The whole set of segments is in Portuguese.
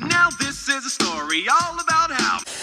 Now this is a story all about how.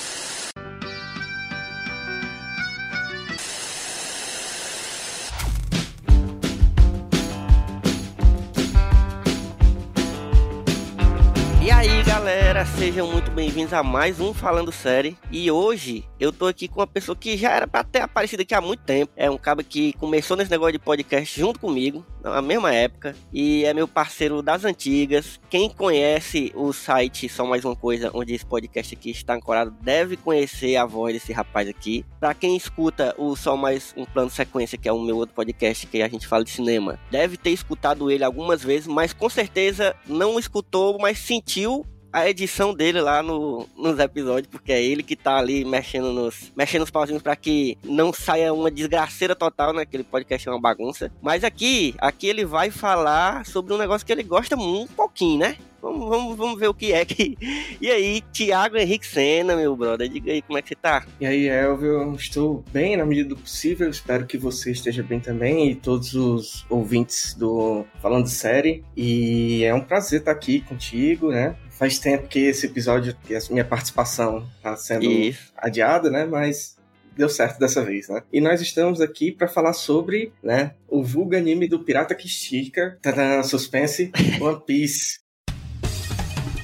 Galera, sejam muito bem-vindos a mais um Falando Série. E hoje eu tô aqui com uma pessoa que já era pra ter aparecido aqui há muito tempo. É um cara que começou nesse negócio de podcast junto comigo, na mesma época. E é meu parceiro das antigas. Quem conhece o site Só Mais Uma Coisa, onde esse podcast aqui está ancorado, deve conhecer a voz desse rapaz aqui. Pra quem escuta o Só Mais Um Plano Sequência, que é o meu outro podcast que a gente fala de cinema, deve ter escutado ele algumas vezes, mas com certeza não escutou, mas sentiu a edição dele lá no, nos episódios, porque é ele que tá ali mexendo nos, mexendo nos pauzinhos para que não saia uma desgraceira total, né? Aquele podcast é uma bagunça. Mas aqui, aqui ele vai falar sobre um negócio que ele gosta um pouquinho, né? Vamos, vamos, vamos ver o que é que. E aí, Thiago Henrique Senna, meu brother, diga aí como é que você tá? E aí, Elvio, estou bem na medida do possível. Espero que você esteja bem também e todos os ouvintes do Falando Série. E é um prazer estar aqui contigo, né? Faz tempo que esse episódio, que a minha participação está sendo Isso. adiada, né? Mas deu certo dessa vez, né? E nós estamos aqui para falar sobre, né, o vulgo anime do Pirata que Estica, tadã, suspense, One Piece.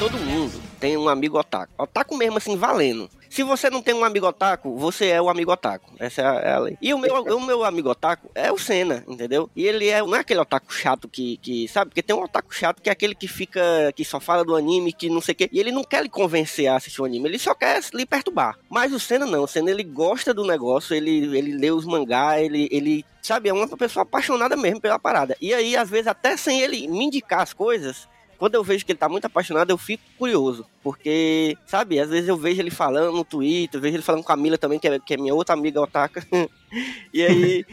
Todo mundo tem um amigo otaku. Otaku mesmo, assim, valendo. Se você não tem um amigo otaku, você é o amigo otaku. Essa é a, é a lei. E o meu, o meu amigo otaku é o Senna, entendeu? E ele é, não é aquele otaku chato que, que, sabe? Porque tem um otaku chato que é aquele que fica, que só fala do anime, que não sei o quê. E ele não quer lhe convencer a assistir o anime, ele só quer lhe perturbar. Mas o Senna não, o Senna ele gosta do negócio, ele, ele lê os mangá, ele, ele sabe, é uma pessoa apaixonada mesmo pela parada. E aí, às vezes, até sem ele me indicar as coisas, quando eu vejo que ele tá muito apaixonado, eu fico curioso. Porque, sabe, às vezes eu vejo ele falando no Twitter, vejo ele falando com a Camila também, que é, que é minha outra amiga otaka. e aí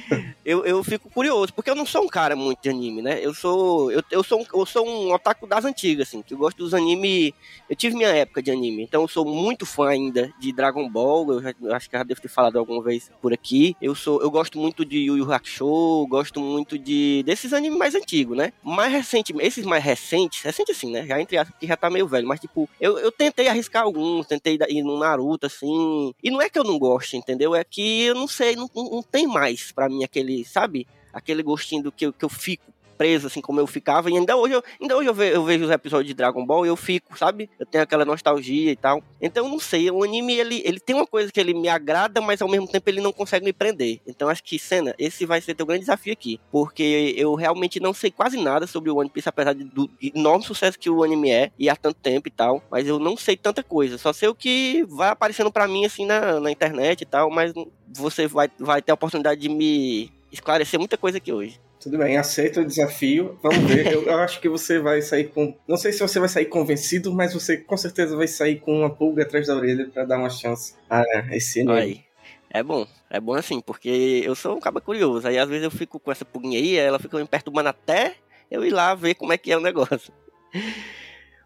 eu, eu fico curioso, porque eu não sou um cara muito de anime, né? Eu sou. Eu, eu, sou, um, eu sou um otaku das antigas, assim, que eu gosto dos anime. Eu tive minha época de anime, então eu sou muito fã ainda de Dragon Ball. Eu, já, eu acho que já devo ter falado alguma vez por aqui. Eu sou, eu gosto muito de Yu Yu Hakusho, gosto muito de desses animes mais antigos, né? Mais recente, esses mais recentes, recente assim, né? Já entre aspas, que já tá meio velho, mas tipo, eu, eu tentei arriscar alguns, tentei ir no Naruto, assim. E não é que eu não goste, entendeu? É que eu não sei, não, não tem mais pra mim aquele, sabe? Aquele gostinho do que, que eu fico preso, assim como eu ficava. E ainda hoje, eu, ainda hoje eu, ve- eu vejo os episódios de Dragon Ball e eu fico, sabe? Eu tenho aquela nostalgia e tal. Então não sei, o anime ele, ele tem uma coisa que ele me agrada, mas ao mesmo tempo ele não consegue me prender. Então acho que, Senna, esse vai ser teu grande desafio aqui. Porque eu realmente não sei quase nada sobre o One Piece, apesar de- do enorme sucesso que o anime é, e há tanto tempo e tal. Mas eu não sei tanta coisa. Só sei o que vai aparecendo pra mim, assim, na, na internet e tal. Mas você vai, vai ter a oportunidade de me esclarecer muita coisa aqui hoje. Tudo bem, aceito o desafio. Vamos ver. Eu, eu acho que você vai sair com. Não sei se você vai sair convencido, mas você com certeza vai sair com uma pulga atrás da orelha pra dar uma chance a esse anime. É bom, é bom assim, porque eu sou um cara curioso. Aí às vezes eu fico com essa pulguinha aí, ela fica me perturbando até eu ir lá ver como é que é o negócio.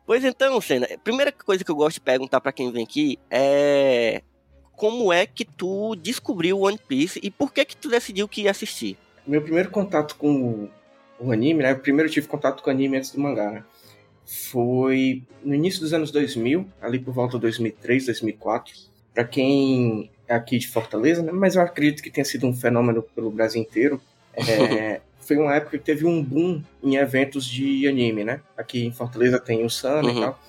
Pois então, Senna, a primeira coisa que eu gosto de perguntar pra quem vem aqui é como é que tu descobriu One Piece e por que que tu decidiu que ia assistir? Meu primeiro contato com o, anime, né? Primeiro eu tive contato com o anime antes do mangá, né? Foi no início dos anos 2000, ali por volta de 2003, 2004. Pra quem é aqui de Fortaleza, né? Mas eu acredito que tenha sido um fenômeno pelo Brasil inteiro. É, foi uma época que teve um boom em eventos de anime, né? Aqui em Fortaleza tem o Sun e Uhum. tal.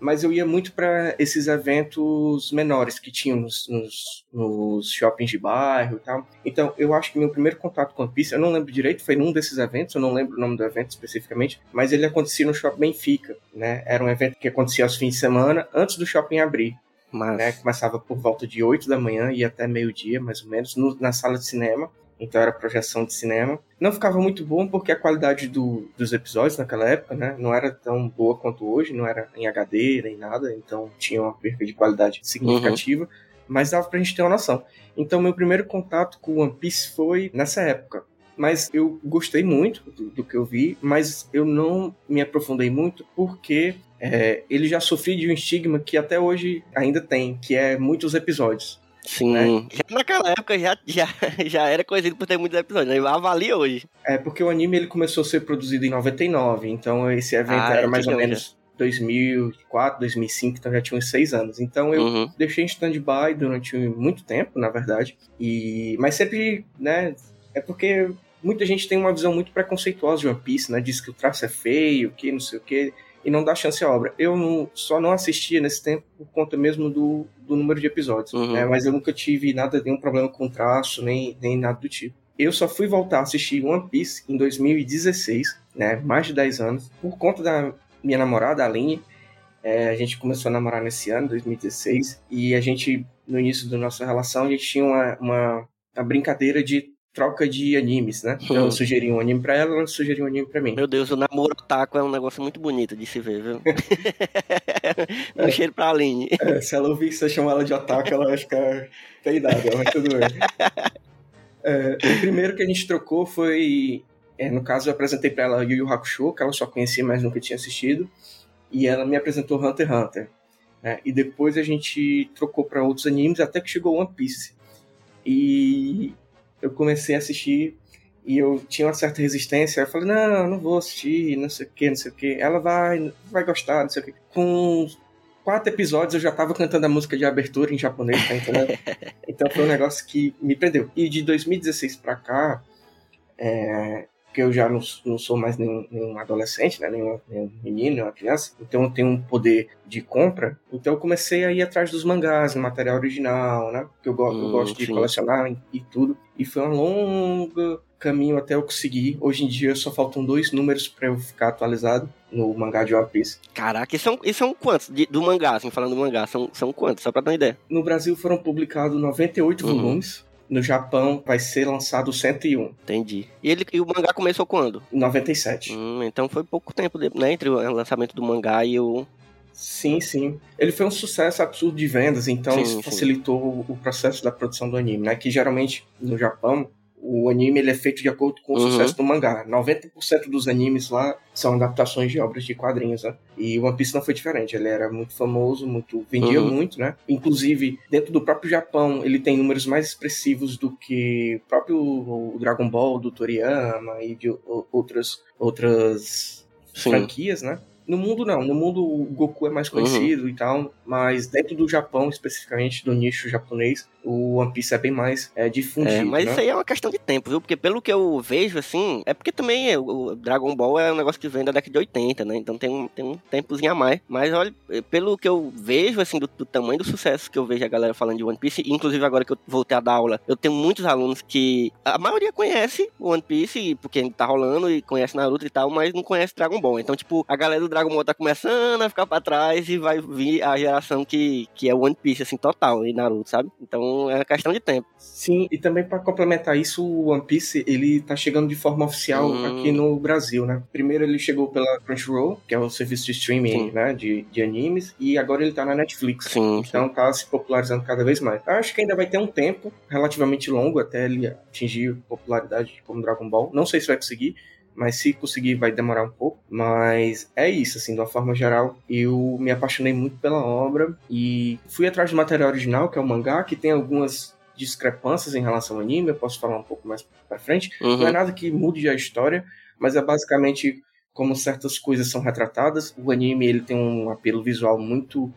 Mas eu ia muito para esses eventos menores que tinham nos, nos, nos, shoppings de bairro e tal. Então, eu acho que meu primeiro contato com One Piece, eu não lembro direito, foi num desses eventos, eu não lembro o nome do evento especificamente, mas ele acontecia no Shopping Benfica, né? Era um evento que acontecia aos fins de semana, antes do shopping abrir. Mas... Né, começava por volta de 8 da manhã e até meio-dia, mais ou menos, no, na sala de cinema então era projeção de cinema. Não ficava muito bom porque a qualidade do, dos episódios naquela época, né, não era tão boa quanto hoje, não era em HD nem nada, então tinha uma perda de qualidade significativa, uhum. mas dava pra gente ter uma noção. Então meu primeiro contato com One Piece foi nessa época. Mas eu gostei muito do, do que eu vi, mas eu não me aprofundei muito porque é, ele já sofria de um estigma que até hoje ainda tem, que é muitos episódios. Sim. Né? Já naquela época já, já, já era conhecido por ter muitos episódios, né? Avalia hoje. É, porque o anime ele começou a ser produzido em 99, então esse evento ah, era mais ou menos já. 2004, 2005, então já tinha uns seis anos. Então eu uhum. deixei em stand-by durante muito tempo, na verdade. E Mas sempre, né? É porque muita gente tem uma visão muito preconceituosa de One Piece, né? Diz que o traço é feio, que não sei o que e não dá chance à obra. Eu não, só não assistia nesse tempo por conta mesmo do, do número de episódios, uhum. né? mas eu nunca tive nada, nenhum problema com traço, nem, nem nada do tipo. Eu só fui voltar a assistir One Piece em 2016, né, mais de 10 anos, por conta da minha namorada, a Aline. É, a gente começou a namorar nesse ano, 2016, e a gente, no início da nossa relação, a gente tinha uma, uma, uma brincadeira de troca de animes, né? Então, eu sugeri um anime pra ela, ela sugeriu um anime pra mim. Meu Deus, o namoro taco é um negócio muito bonito de se ver, viu? um é. cheiro pra Aline. É, se ela ouvir você chamar ela de otaku, ela vai ficar peidada, mas tudo bem. É, o primeiro que a gente trocou foi... É, no caso, eu apresentei pra ela Yu Yu Hakusho, que ela só conhecia, mas nunca tinha assistido. E ela me apresentou Hunter x Hunter. Né? E depois a gente trocou para outros animes, até que chegou One Piece. E eu comecei a assistir e eu tinha uma certa resistência. Eu falei, não, não vou assistir, não sei o que, não sei o que. Ela vai, vai gostar, não sei o que. Com quatro episódios eu já tava cantando a música de abertura em japonês, tá entendendo? então foi um negócio que me prendeu. E de 2016 pra cá, é, porque eu já não, não sou mais nenhum, nenhum adolescente, né? nenhum, nenhum menino, nenhuma criança, então eu tenho um poder de compra. Então eu comecei a ir atrás dos mangás, no material original, né? Porque eu, go hum, eu gosto de sim. colecionar e tudo. E foi um longo caminho até eu conseguir. Hoje em dia só faltam dois números para eu ficar atualizado no mangá de One Piece. Caraca, e são, e são quantos de, do mangá, assim, falando do mangá? São, são quantos? Só pra dar uma ideia. No Brasil foram publicados 98 uhum. volumes. No Japão vai ser lançado 101. Entendi. E, ele, e o mangá começou quando? Em 97. Hum, então foi pouco tempo né, entre o lançamento do mangá e o, Sim, sim. Ele foi um sucesso absurdo de vendas, então sim, isso facilitou sim. o processo da produção do anime, né? Que geralmente no Japão o anime ele é feito de acordo com o uhum. sucesso do mangá. 90% dos animes lá são adaptações de obras de quadrinhos, né? E One Piece não foi diferente. Ele era muito famoso, muito vendia uhum. muito, né? Inclusive, dentro do próprio Japão, ele tem números mais expressivos do que o próprio Dragon Ball do Toriyama e de outras outras Sim. franquias, né? No mundo não, no mundo o Goku é mais uhum. conhecido uhum. e tal, mas dentro do Japão, especificamente do nicho japonês, o One Piece é bem mais é, difundido. É, mas né? isso aí é uma questão de tempo, viu? Porque pelo que eu vejo, assim, é porque também o Dragon Ball é um negócio que vem da década de 80, né? Então tem um, tem um tempozinho a mais. Mas olha, pelo que eu vejo, assim, do, do tamanho do sucesso que eu vejo a galera falando de One Piece, inclusive agora que eu voltei a dar aula, eu tenho muitos alunos que a maioria conhece One Piece, porque tá rolando e conhece Naruto e tal, mas não conhece Dragon Ball. Então, tipo, a galera do Dragon Ball tá começando a ficar pra trás e vai vir a geração que, que é One Piece, assim, total, e Naruto, sabe? Então, é questão de tempo. Sim, e também para complementar isso, o One Piece ele tá chegando de forma oficial hum. aqui no Brasil, né? Primeiro ele chegou pela Crunchyroll, que é o serviço de streaming, né, de, de animes, e agora ele tá na Netflix. Sim, então sim. tá se popularizando cada vez mais. Eu acho que ainda vai ter um tempo relativamente longo até ele atingir popularidade como Dragon Ball. Não sei se vai conseguir, mas se conseguir vai demorar um pouco. Mas é isso, assim, de uma forma geral, eu me apaixonei muito pela obra e fui atrás do material original, que é o mangá, que tem algumas discrepâncias em relação ao anime, eu posso falar um pouco mais pra frente. Uhum. Não é nada que mude a história, mas é basicamente como certas coisas são retratadas. O anime ele tem um apelo visual muito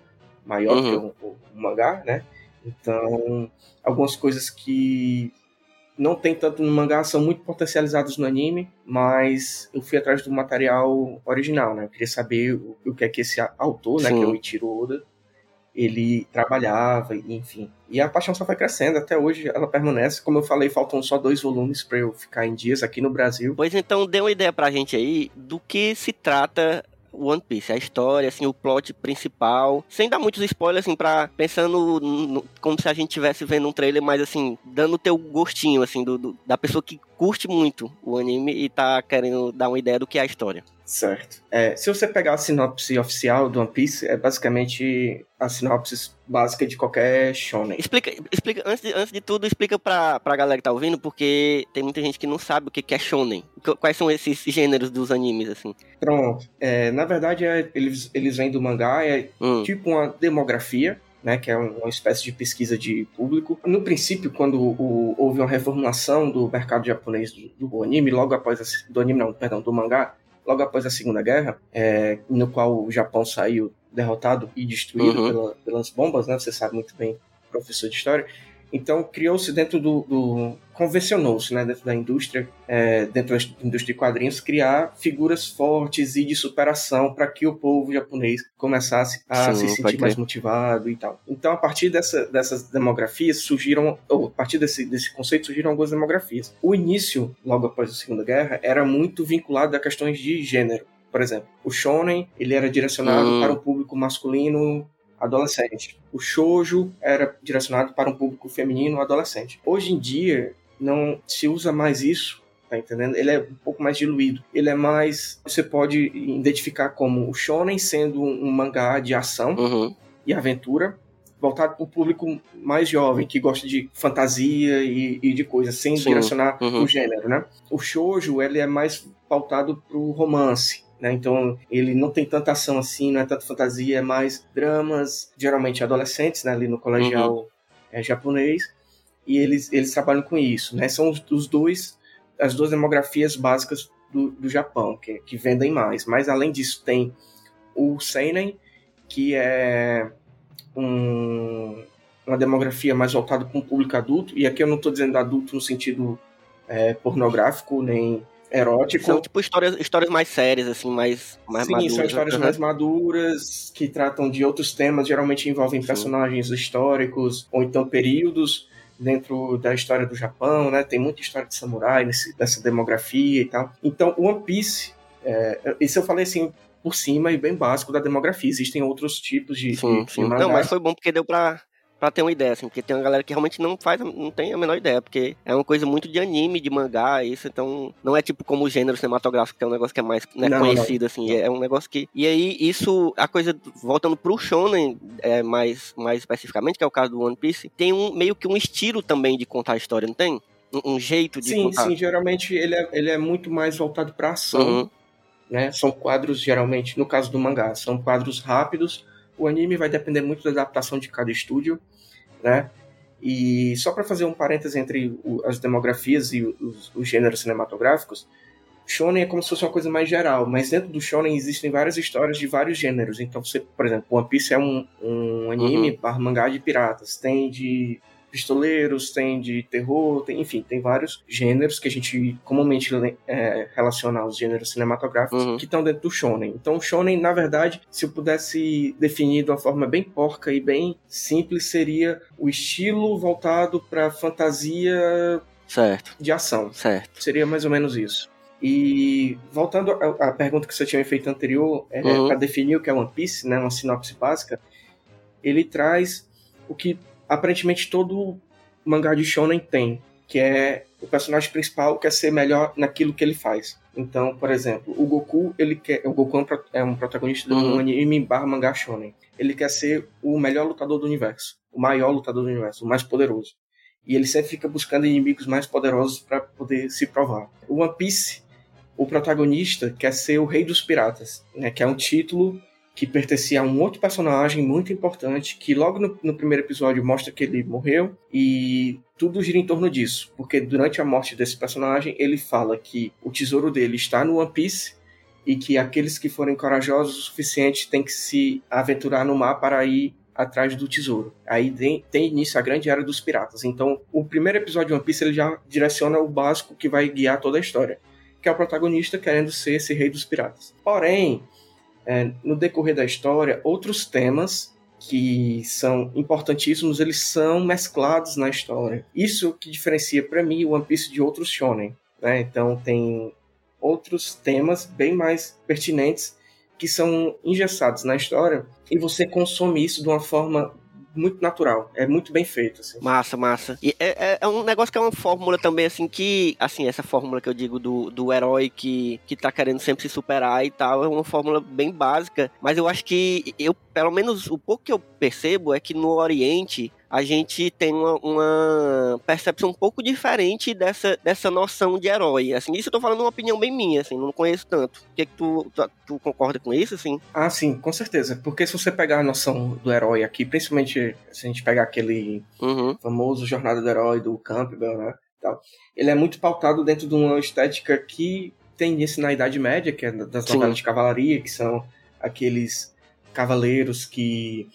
maior uhum. que o, o, o mangá, né? Então, algumas coisas que não tem tanto no mangá, são muito potencializados no anime, mas eu fui atrás do material original, né? Eu queria saber o, o que é que esse autor, né, Sim. que é o Ichiro Oda, ele trabalhava, enfim. E a paixão só foi crescendo, até hoje ela permanece. Como eu falei, faltam só dois volumes para eu ficar em dias aqui no Brasil. Pois então, dê uma ideia pra gente aí do que se trata One Piece, a história, assim, o plot principal, sem dar muitos spoilers, assim, pra, pensando no- como se a gente estivesse vendo um trailer, mas assim, dando o teu gostinho, assim, do, do- da pessoa que curte muito o anime e tá querendo dar uma ideia do que é a história. Certo. É, se você pegar a sinopse oficial do One Piece, é basicamente a sinopse básica de qualquer shonen. Explica, explica antes, de, antes de tudo, explica pra, pra galera que tá ouvindo, porque tem muita gente que não sabe o que que é shonen. Qu- Quais são esses gêneros dos animes, assim? Pronto. É, na verdade, é- eles, eles vêm do mangá, é Hum, tipo uma demografia, né, que é um- uma espécie de pesquisa de público. No princípio, quando o- houve uma reformulação do mercado japonês do, do anime, logo após a, do anime não, perdão, do mangá, logo após a Segunda Guerra, é, no qual o Japão saiu derrotado e destruído Uhum. pela- pelas bombas, né? Você sabe muito bem, professor de história. Então criou-se dentro do, do convencionou-se, né, dentro da indústria, é, dentro da indústria de quadrinhos, criar figuras fortes e de superação para que o povo japonês começasse a Sim, se sentir mais motivado e tal. Então, a partir dessa, dessas demografias surgiram, ou a partir desse, desse conceito surgiram algumas demografias. O início, logo após a Segunda Guerra, era muito vinculado a questões de gênero. Por exemplo, o shonen ele era direcionado Hum. para um público masculino adolescente. O shoujo era direcionado para um público feminino adolescente. Hoje em dia não se usa mais isso, tá entendendo? Ele é um pouco mais diluído. Ele é mais você pode identificar como o shonen sendo um, mangá de ação uhum, e aventura voltado para o público mais jovem que gosta de fantasia e, e de coisas sem Sim, direcionar uhum. o gênero, né? O shoujo ele é mais pautado para o romance, né? Então ele não tem tanta ação assim, não é tanta fantasia, é mais dramas, geralmente adolescentes, né? Ali no colegial Uhum. é, japonês e eles eles trabalham com isso, né? São os, os dois as duas demografias básicas do, do Japão que, que vendem mais. Mas além disso tem o seinen que é um- uma demografia mais voltada para um público adulto, e aqui eu não estou dizendo adulto no sentido é, pornográfico nem erótico. São tipo histórias, histórias mais sérias, assim, mais, mais Sim, maduras. são histórias Uhum. mais maduras, que tratam de outros temas, geralmente envolvem Sim. personagens históricos, ou então períodos dentro da história do Japão, né? Tem muita história de samurai nesse, nessa demografia e tal. Então, One Piece, é, isso eu falei assim por cima e bem básico da demografia. Existem outros tipos de, Sim, de, de sim. Não, mas foi bom porque deu pra, pra ter uma ideia, assim, porque tem uma galera que realmente não faz, não tem a menor ideia, porque é uma coisa muito de anime, de mangá, isso, então não é tipo como o gênero cinematográfico, que é um negócio que é mais né, Não, conhecido, assim, é um negócio que... E aí, isso, a coisa, voltando pro shonen, é, mais, mais especificamente, que é o caso do One Piece, tem um, meio que um estilo também de contar a história, não tem? Um, um jeito de Sim, contar. sim, geralmente ele é, ele é muito mais voltado para ação. Uhum. né? São quadros, geralmente, no caso do mangá, são quadros rápidos. O anime vai depender muito da adaptação de cada estúdio, né? E só para fazer um parêntese entre o- as demografias e os, os gêneros cinematográficos, Shonen é como se fosse uma coisa mais geral, mas dentro do Shonen existem várias histórias de vários gêneros. Então, você, por exemplo, One Piece é um, um anime Uhum. barra mangá de piratas. Tem de pistoleiros, tem de terror, tem, enfim, tem vários gêneros que a gente comumente é, relaciona aos gêneros cinematográficos Uhum. que estão dentro do shonen. Então, o shonen, na verdade, se eu pudesse definir de uma forma bem porca e bem simples, seria o estilo voltado para fantasia Certo, de ação. certo. Seria mais ou menos isso. E voltando à pergunta que você tinha feito anterior, é, Uhum. para definir o que é One Piece, né, uma sinopse básica, ele traz o que aparentemente todo mangá de shonen tem, que é o personagem principal quer ser melhor naquilo que ele faz. Então, por exemplo, o Goku, ele quer, o Goku é um é protagonista de um Uhum. anime barra mangá shonen. Ele quer ser o melhor lutador do universo, o maior lutador do universo, o mais poderoso. E ele sempre fica buscando inimigos mais poderosos para poder se provar. O One Piece, o protagonista quer ser o rei dos piratas, né, que é um título que pertencia a um outro personagem muito importante, que logo no, no primeiro episódio mostra que ele morreu, e tudo gira em torno disso, porque durante a morte desse personagem, ele fala que o tesouro dele está no One Piece, e que aqueles que forem corajosos o suficiente têm que se aventurar no mar para ir atrás do tesouro. Aí tem, início a grande era dos piratas. Então, o primeiro episódio de One Piece ele já direciona o básico que vai guiar toda a história, que é o protagonista querendo ser esse rei dos piratas. Porém, é, no decorrer da história, outros temas que são importantíssimos, eles são mesclados na história. Isso que diferencia para mim o One Piece de outros shonen. Né? Então tem outros temas bem mais pertinentes que são engessados na história e você consome isso de uma forma muito natural, é muito bem feito. Assim. Massa, massa. E é, é, é um negócio que é uma fórmula também, assim, que, assim, essa fórmula que eu digo do, do herói que, que tá querendo sempre se superar e tal, é uma fórmula bem básica, mas eu acho que eu, pelo menos, o pouco que eu percebo é que no Oriente a gente tem uma, uma, percepção um pouco diferente dessa, dessa noção de herói. Assim, isso eu tô falando uma opinião bem minha, assim, não conheço tanto. O que, que tu, tu, tu, concorda com isso, assim? Ah, sim, com certeza. Porque se você pegar a noção do herói aqui, principalmente se a gente pegar aquele uhum. famoso Jornada do Herói do Campbell, né? Tal, ele é muito pautado dentro de uma estética que tem início na Idade Média, que é das novelas de cavalaria, que são aqueles cavaleiros que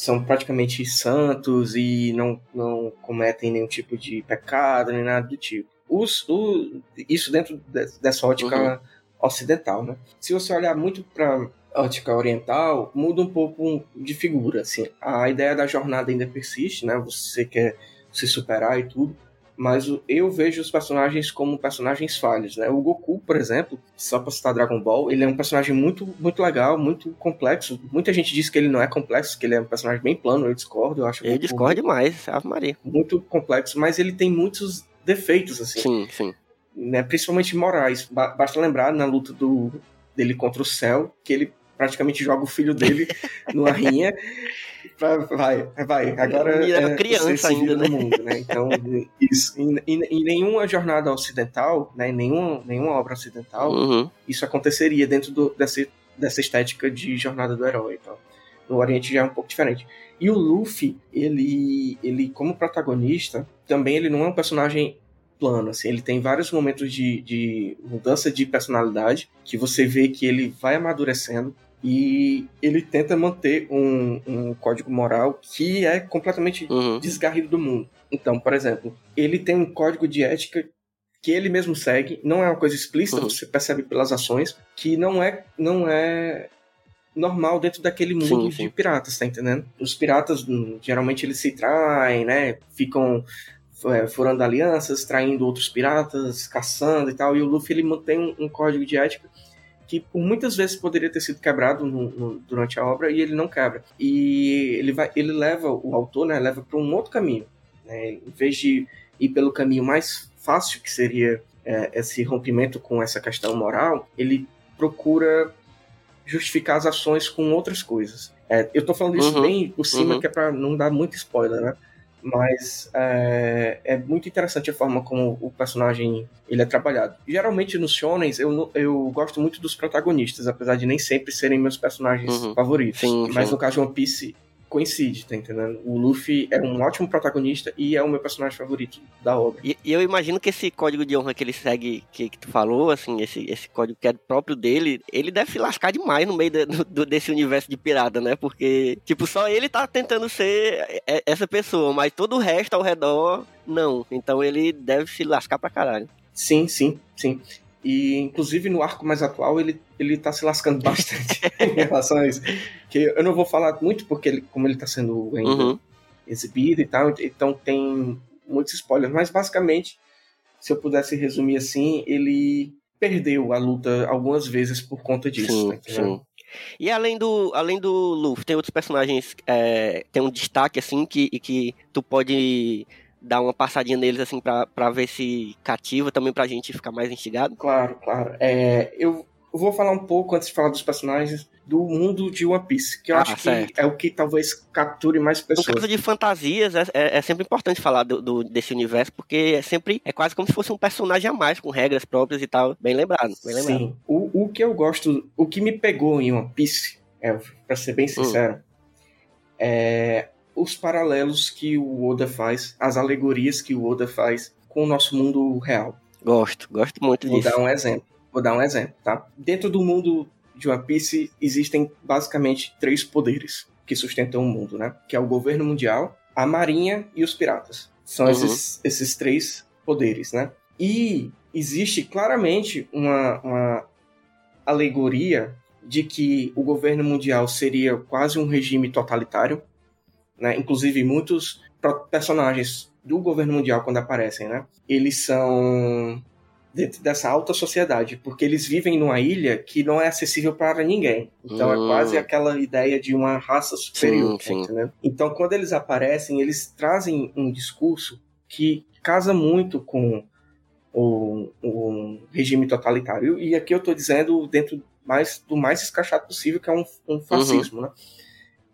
são praticamente santos e não, não cometem nenhum tipo de pecado nem nada do tipo. Os, o, isso dentro dessa ótica uhum. ocidental, né? Se você olhar muito para ótica oriental, muda um pouco de figura, assim. A ideia da jornada ainda persiste, né? Você quer se superar e tudo, mas eu vejo os personagens como personagens falhos, né? O Goku, por exemplo, só pra citar Dragon Ball, ele é um personagem muito, muito legal, muito complexo. Muita gente diz que ele não é complexo, que ele é um personagem bem plano, eu discordo, eu acho. Ele discorda demais, Ave Maria. Muito complexo, mas ele tem muitos defeitos, assim. Sim, sim. Né? Principalmente morais. Basta lembrar na luta do, dele contra o Cell, que ele praticamente joga o filho dele numa rinha vai, vai. Agora e é criança ainda, né? Mundo, né? Então, isso. Em, em, nenhuma jornada ocidental, né? Em nenhuma, nenhuma obra ocidental, uhum. isso aconteceria dentro do, dessa, dessa estética de jornada do herói. Então. No Oriente já é um pouco diferente. E o Luffy, ele, ele como protagonista, também ele não é um personagem plano, assim, ele tem vários momentos de, de mudança de personalidade, que você vê que ele vai amadurecendo, e ele tenta manter um, um código moral que é completamente uhum. desgarrido do mundo. Então, por exemplo, ele tem um código de ética que ele mesmo segue, não é uma coisa explícita, uhum. você percebe pelas ações, que não é, não é normal dentro daquele mundo sim, sim. de piratas, tá entendendo? Os piratas, hum, geralmente, eles se traem, né? Ficam é, furando alianças, traindo outros piratas, caçando e tal, e o Luffy, ele mantém um, um código de ética que por muitas vezes poderia ter sido quebrado no, no, durante a obra e ele não quebra. E ele vai, ele leva o autor, né, leva para um outro caminho. Né, em vez de ir pelo caminho mais fácil, que seria é, esse rompimento com essa questão moral, ele procura justificar as ações com outras coisas. É, eu estou falando isso uhum, bem por cima, uhum. que é para não dar muito spoiler, né? Mas é, é, muito interessante a forma como o personagem ele é trabalhado. Geralmente nos shonens eu, eu gosto muito dos protagonistas, apesar de nem sempre serem meus personagens uhum. favoritos. Sim, mas sim. no caso de One Piece coincide, tá entendendo? O Luffy é um ótimo protagonista e é o meu personagem favorito da obra. E, e eu imagino que esse código de honra que ele segue, que, que, tu falou, assim, esse, esse código que é próprio dele, ele deve se lascar demais no meio de, do, desse universo de pirata, né? Porque, tipo, só ele tá tentando ser essa pessoa, mas todo o resto ao redor, não. Então ele deve se lascar pra caralho. Sim, sim, sim. E, inclusive, no arco mais atual, ele, ele tá se lascando bastante em relação a isso. Que eu não vou falar muito, porque ele, como ele tá sendo ainda uhum. exibido e tal, então tem muitos spoilers. Mas, basicamente, se eu pudesse resumir assim, ele perdeu a luta algumas vezes por conta disso. Sim, né? sim. E além do, além do Luffy, tem outros personagens é, tem um destaque assim que, que tu pode dar uma passadinha neles assim para ver se cativa também pra gente ficar mais instigado? Claro, claro. É, eu vou falar um pouco antes de falar dos personagens do mundo de One Piece, que eu ah, acho certo. que é o que talvez capture mais pessoas. No caso de fantasias, é, é, é sempre importante falar do, do, desse universo, porque é sempre é quase como se fosse um personagem a mais, com regras próprias e tal. Bem lembrado, bem lembrado. Sim. O, o que eu gosto, o que me pegou em One Piece, é, pra ser bem hum. sincero, hum. é os paralelos que o Oda faz, as alegorias que o Oda faz com o nosso mundo real. Gosto, gosto muito Vou disso. Vou dar um exemplo. Vou dar um exemplo, tá? Dentro do mundo de One Piece existem basicamente três poderes, que sustentam o mundo, né? Que é o governo mundial, a marinha e os piratas. São Uhum. esses, esses três poderes, né? E existe claramente uma, uma alegoria de que o governo mundial seria quase um regime totalitário, né? Inclusive muitos personagens do governo mundial quando aparecem, né? Eles são dentro dessa alta sociedade, porque eles vivem numa ilha que não é acessível para ninguém. Então é Hum. quase aquela ideia de uma raça superior, Sim, sim. entendeu? Então quando eles aparecem, eles trazem um discurso que casa muito com o, o regime totalitário. E aqui eu estou dizendo dentro mais do mais escrachado possível, que é um, um fascismo, né?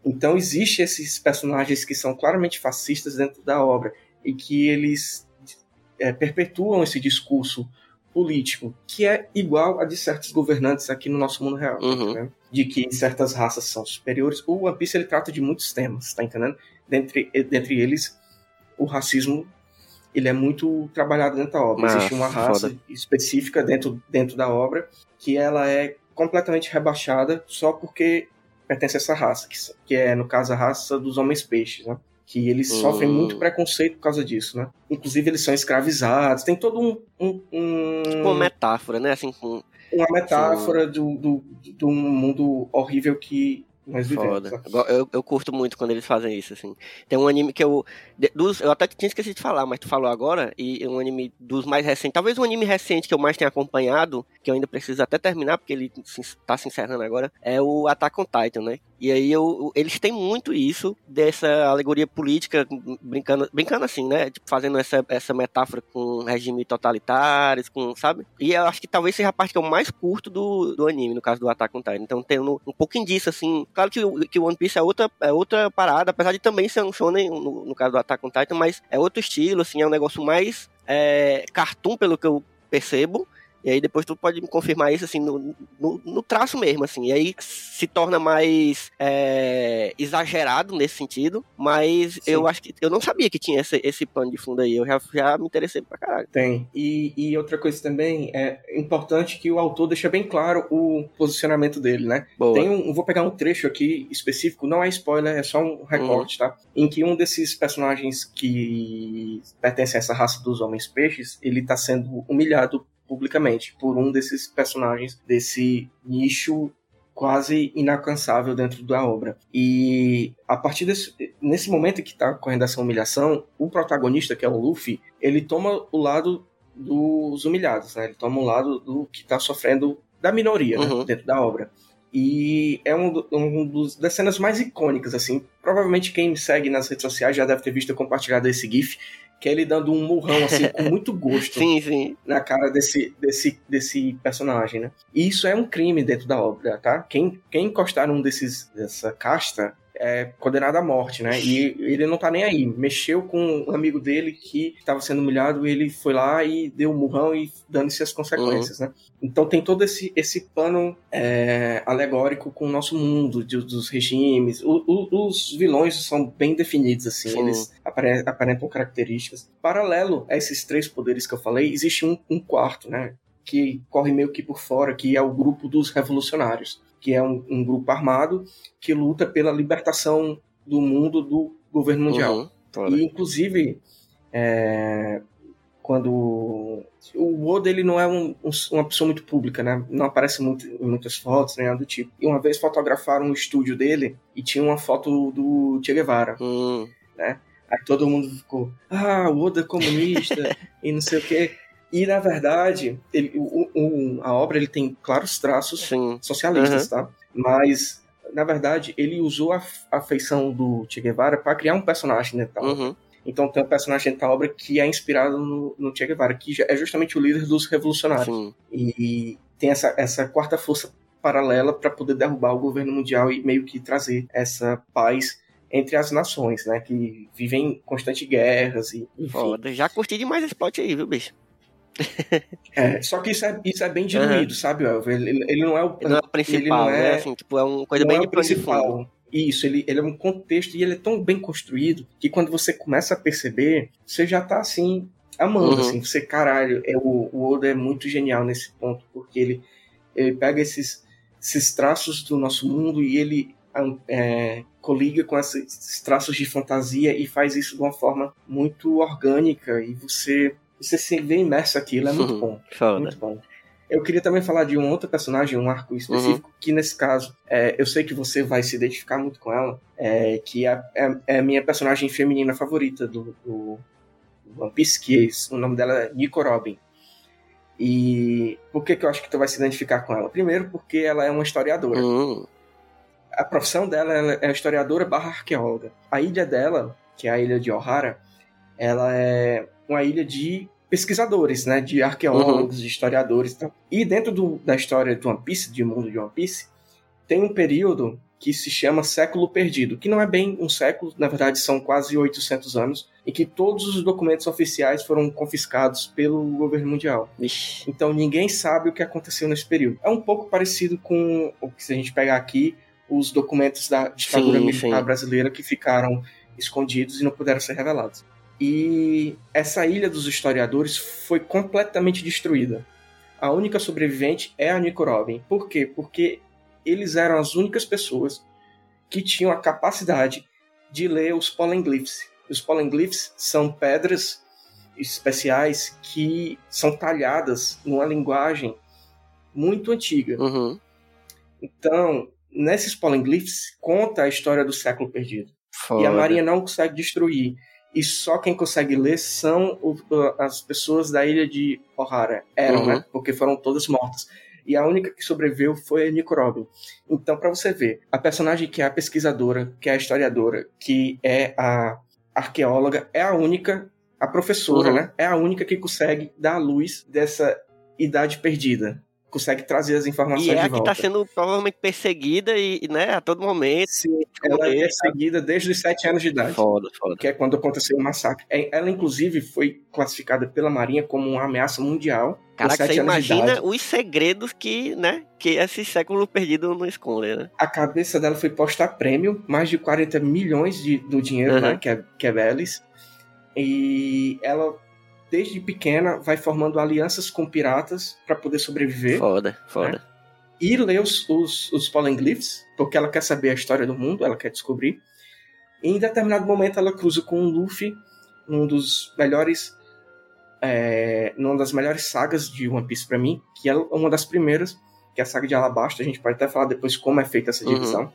Então existe esses personagens que são claramente fascistas dentro da obra e que eles é, perpetuam esse discurso político que é igual a de certos governantes aqui no nosso mundo real, Uhum. entendendo? de que certas raças são superiores. O One Piece ele trata de muitos temas, tá entendendo? Dentre, dentre eles, o racismo ele é muito trabalhado dentro da obra. Existe uma raça foda. específica dentro, dentro da obra que ela é completamente rebaixada só porque pertence a essa raça, que, que é, no caso, a raça dos homens-peixes, né? Que eles Hum. sofrem muito preconceito por causa disso, né? Inclusive, eles são escravizados, tem todo um, um, um- Tipo uma metáfora, né? Assim, com uma metáfora do, do, do mundo horrível que nós vivemos. Foda. né? Eu, eu, curto muito quando eles fazem isso, assim. Tem um anime que eu. dos, eu até tinha esquecido de falar, mas tu falou agora, e é um anime dos mais recentes. Talvez o anime recente que eu mais tenha acompanhado, que eu ainda preciso até terminar, porque ele se, tá se encerrando agora, é o Attack on Titan, né? E aí eu, eles têm muito isso, dessa alegoria política, brincando, brincando assim, né? Tipo, fazendo essa, essa metáfora com regime totalitários, com, sabe? E eu acho que talvez seja a parte que eu mais curto do, do anime, no caso do Attack on Titan. Então tendo um pouquinho disso, assim. Claro que, o- que o One Piece é outra, é outra parada, apesar de também ser um shonen, no, no caso do Attack on Titan, mas é outro estilo, assim, é um negócio mais é, cartoon, pelo que eu percebo. E aí depois tu pode me confirmar isso, assim, no, no, no traço mesmo, assim. E aí se torna mais é, exagerado nesse sentido, mas Sim. eu acho que... Eu não sabia que tinha esse, esse pano de fundo aí. Eu já, já me interessei pra caralho. Tem. E, e outra coisa também, é importante que o autor deixa bem claro o posicionamento dele, né? Boa. Tem um, vou pegar um trecho aqui específico, não é spoiler, é só um recorte, tá? Em que um desses personagens que pertence a essa raça dos homens peixes, ele tá sendo humilhado publicamente por um desses personagens desse nicho quase inalcançável dentro da obra. E a partir desse nesse momento que tá ocorrendo essa humilhação, o protagonista, que é o Luffy, ele toma o lado dos humilhados, né? Ele toma o lado do que tá sofrendo da minoria né? Uhum. dentro da obra. E é um, do- um dos, das cenas mais icônicas, assim. Provavelmente quem me segue nas redes sociais já deve ter visto compartilhado esse GIF, que é ele dando um murrão, assim, com muito gosto Sim, sim. na cara desse, desse, desse personagem, né? E isso é um crime dentro da obra, tá? Quem, quem encostar num desses, dessa casta é condenado à morte, né? E ele não tá nem aí. Mexeu com um amigo dele que estava sendo humilhado, ele foi lá e deu um murrão e dando-se as consequências, né? Então tem todo esse, esse pano é, alegórico com o nosso mundo, de- dos regimes. O- o- os vilões são bem definidos, assim, Sim. eles apare- aparentam características. Paralelo a esses três poderes que eu falei, existe um, um quarto, né? Que corre meio que por fora, que é o grupo dos revolucionários, que é um, um grupo armado que luta pela libertação do mundo do governo mundial. Uhum. E, inclusive, é, quando. O Oda ele não é um- um- uma pessoa muito pública, né? Não aparece muito em muitas fotos, nem nada do tipo. E uma vez fotografaram o estúdio dele e tinha uma foto do Che Guevara. Hum, Aí todo mundo ficou, ah, o Oda é comunista e não sei o quê. E na verdade, ele, o- o- a obra ele tem claros traços sim. socialistas, tá? Mas, na verdade, ele usou a, a feição do Che Guevara para criar um personagem dentro da obra. Uhum. Então tem um personagem dentro da obra que é inspirado no, no Che Guevara, que é justamente o líder dos revolucionários. Sim. E tem essa, essa quarta força paralela para poder derrubar o governo mundial e meio que trazer essa paz entre as nações, né? Que vivem em constantes guerras e enfim. Foda. Já curti demais esse plot aí, viu, bicho? É, só que isso é, isso é bem diluído, sabe, Elvio? Ele, ele- não é o, Ele não é o principal, não é- né? Assim, tipo, é uma coisa bem é principal. Isso, ele, ele é um contexto e ele é tão bem construído que quando você começa a perceber, você já tá assim, amando, Uhum. assim, você, caralho, é, o, o Oda é muito genial nesse ponto, porque ele, ele pega esses, esses traços do nosso mundo e ele é, coliga com esses traços de fantasia e faz isso de uma forma muito orgânica e você você se vê imerso aquilo, é muito bom. Foda. Muito bom. Eu queria também falar de um outro personagem, um arco específico, que nesse caso, é, eu sei que você vai se identificar muito com ela, é, que é, é, é a minha personagem feminina favorita do, do One Piece, que é- o nome dela é Nico Robin. E por que, que eu acho que tu vai se identificar com ela? Primeiro, porque ela é uma historiadora. Hum, A profissão dela ela é historiadora barra arqueóloga. A ilha dela, que é a ilha de Ohara, ela é uma ilha de pesquisadores, né? De arqueólogos, de historiadores e. E dentro do- da história do One Piece, de mundo de One Piece, tem um período que se chama século perdido, que não é bem um século, na verdade são quase 800 anos, em que todos os documentos oficiais foram confiscados pelo governo mundial. Então ninguém sabe o que aconteceu nesse período. É um pouco parecido com o que se a gente pegar aqui, os documentos da ditadura Sim, militar sim. brasileira que ficaram escondidos e não puderam ser revelados. E essa ilha dos historiadores foi completamente destruída. A única sobrevivente é a Nico Robin. Por quê? Porque eles eram as únicas pessoas que tinham a capacidade de ler os polenglyphs. Os polenglyphs são pedras especiais que são talhadas numa linguagem muito antiga. Uhum. Então, nesses polenglyphs conta a história do século perdido. Foda. E a Marinha não consegue destruir. E só quem consegue ler são o- as pessoas da ilha de Ohara. Eram, Uhum. né? Porque foram todas mortas. E a única que sobreviveu foi a Nico Robin. Então, pra você ver, a personagem que é a pesquisadora, que é a historiadora, que é a arqueóloga, é a única, a professora, Uhum. né? É a única que consegue dar a luz dessa idade perdida. Consegue trazer as informações E é de a que volta. tá sendo provavelmente perseguida e, né, a todo momento. Sim, ela é perseguida desde os sete anos de idade. Foda, foda. que é quando aconteceu o massacre. É, Ela, inclusive, foi classificada pela Marinha como uma ameaça mundial. Caraca, você imagina os segredos que, né, que esse século perdido não esconde, né? A cabeça dela foi posta a prêmio, mais de 40 milhões de, do dinheiro, Uhum. né, que é, que é Veles. E ela, desde pequena, vai formando alianças com piratas para poder sobreviver. Foda, foda. e lê os, os, os polenglyphs, porque ela quer saber a história do mundo, ela quer descobrir. E em determinado momento ela cruza com o Luffy, num dos melhores. É, numa das melhores sagas de One Piece pra mim, que é uma das primeiras, que é a saga de Alabasta. A gente pode até falar depois como é feita essa Uhum. divisão.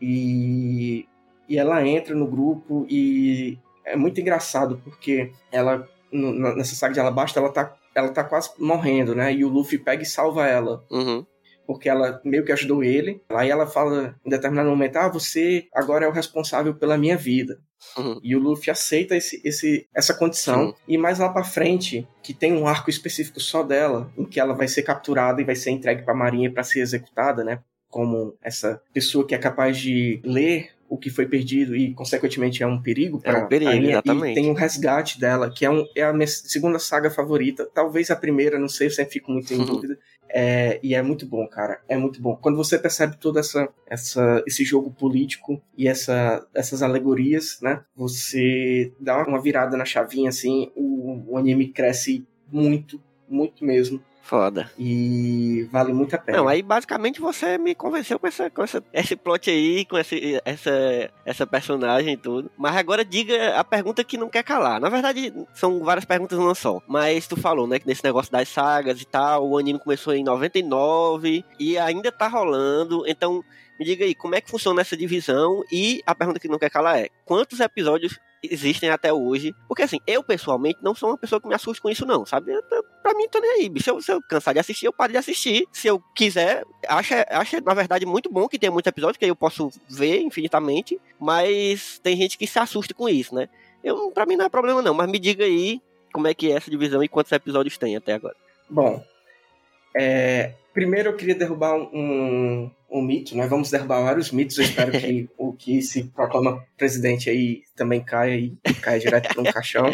E, e ela entra no grupo e é muito engraçado, porque ela, no- nessa saga de Alabasta, ela tá, ela tá quase morrendo, né? E o Luffy pega e salva ela Uhum. porque ela meio que ajudou ele. Aí ela fala em determinado momento: Ah, você agora é o responsável pela minha vida. Uhum. E o Luffy aceita esse, esse, essa condição. Sim. E mais lá pra frente, que tem um arco específico só dela, em que ela vai ser capturada e vai ser entregue pra marinha para ser executada, né? Como essa pessoa que é capaz de ler o que foi perdido e, consequentemente, é um perigo É para um perigo, exatamente. E tem o resgate dela, que é, um, é a minha segunda saga favorita. Talvez a primeira, não sei, eu sempre fico muito em dúvida. É, e é muito bom, cara. É muito bom. Quando você percebe todo essa, essa, esse jogo político e essa, essas alegorias, né? Você dá uma virada na chavinha, assim, o, o anime cresce muito, muito mesmo. Foda. E vale muito a pena. Não, aí basicamente você me convenceu com, essa, com essa, esse plot aí, com esse, essa, essa personagem e tudo. Mas agora diga a pergunta que não quer calar. Na verdade, são várias perguntas não só. Mas tu falou, né, que nesse negócio das sagas e tal, o anime começou em 99 e ainda tá rolando. Então, me diga aí, como é que funciona essa divisão? E a pergunta que não quer calar é: quantos episódios existem até hoje? Porque assim, eu pessoalmente não sou uma pessoa que me assuste com isso, não, sabe? Eu, tô- pra mim, tô nem aí, bicho. Se eu, se eu cansar de assistir, eu paro de assistir. Se eu quiser, acho, acho na verdade muito bom que tenha muitos episódios, que aí eu posso ver infinitamente. Mas tem gente que se assusta com isso, né? Eu, pra mim não é problema, não. Mas me diga aí como é que é essa divisão e quantos episódios tem até agora. Bom, é, primeiro eu queria derrubar um, um, mito, né? Vamos derrubar vários mitos. Eu espero que o que se proclama presidente aí também caia e caia direto para um caixão.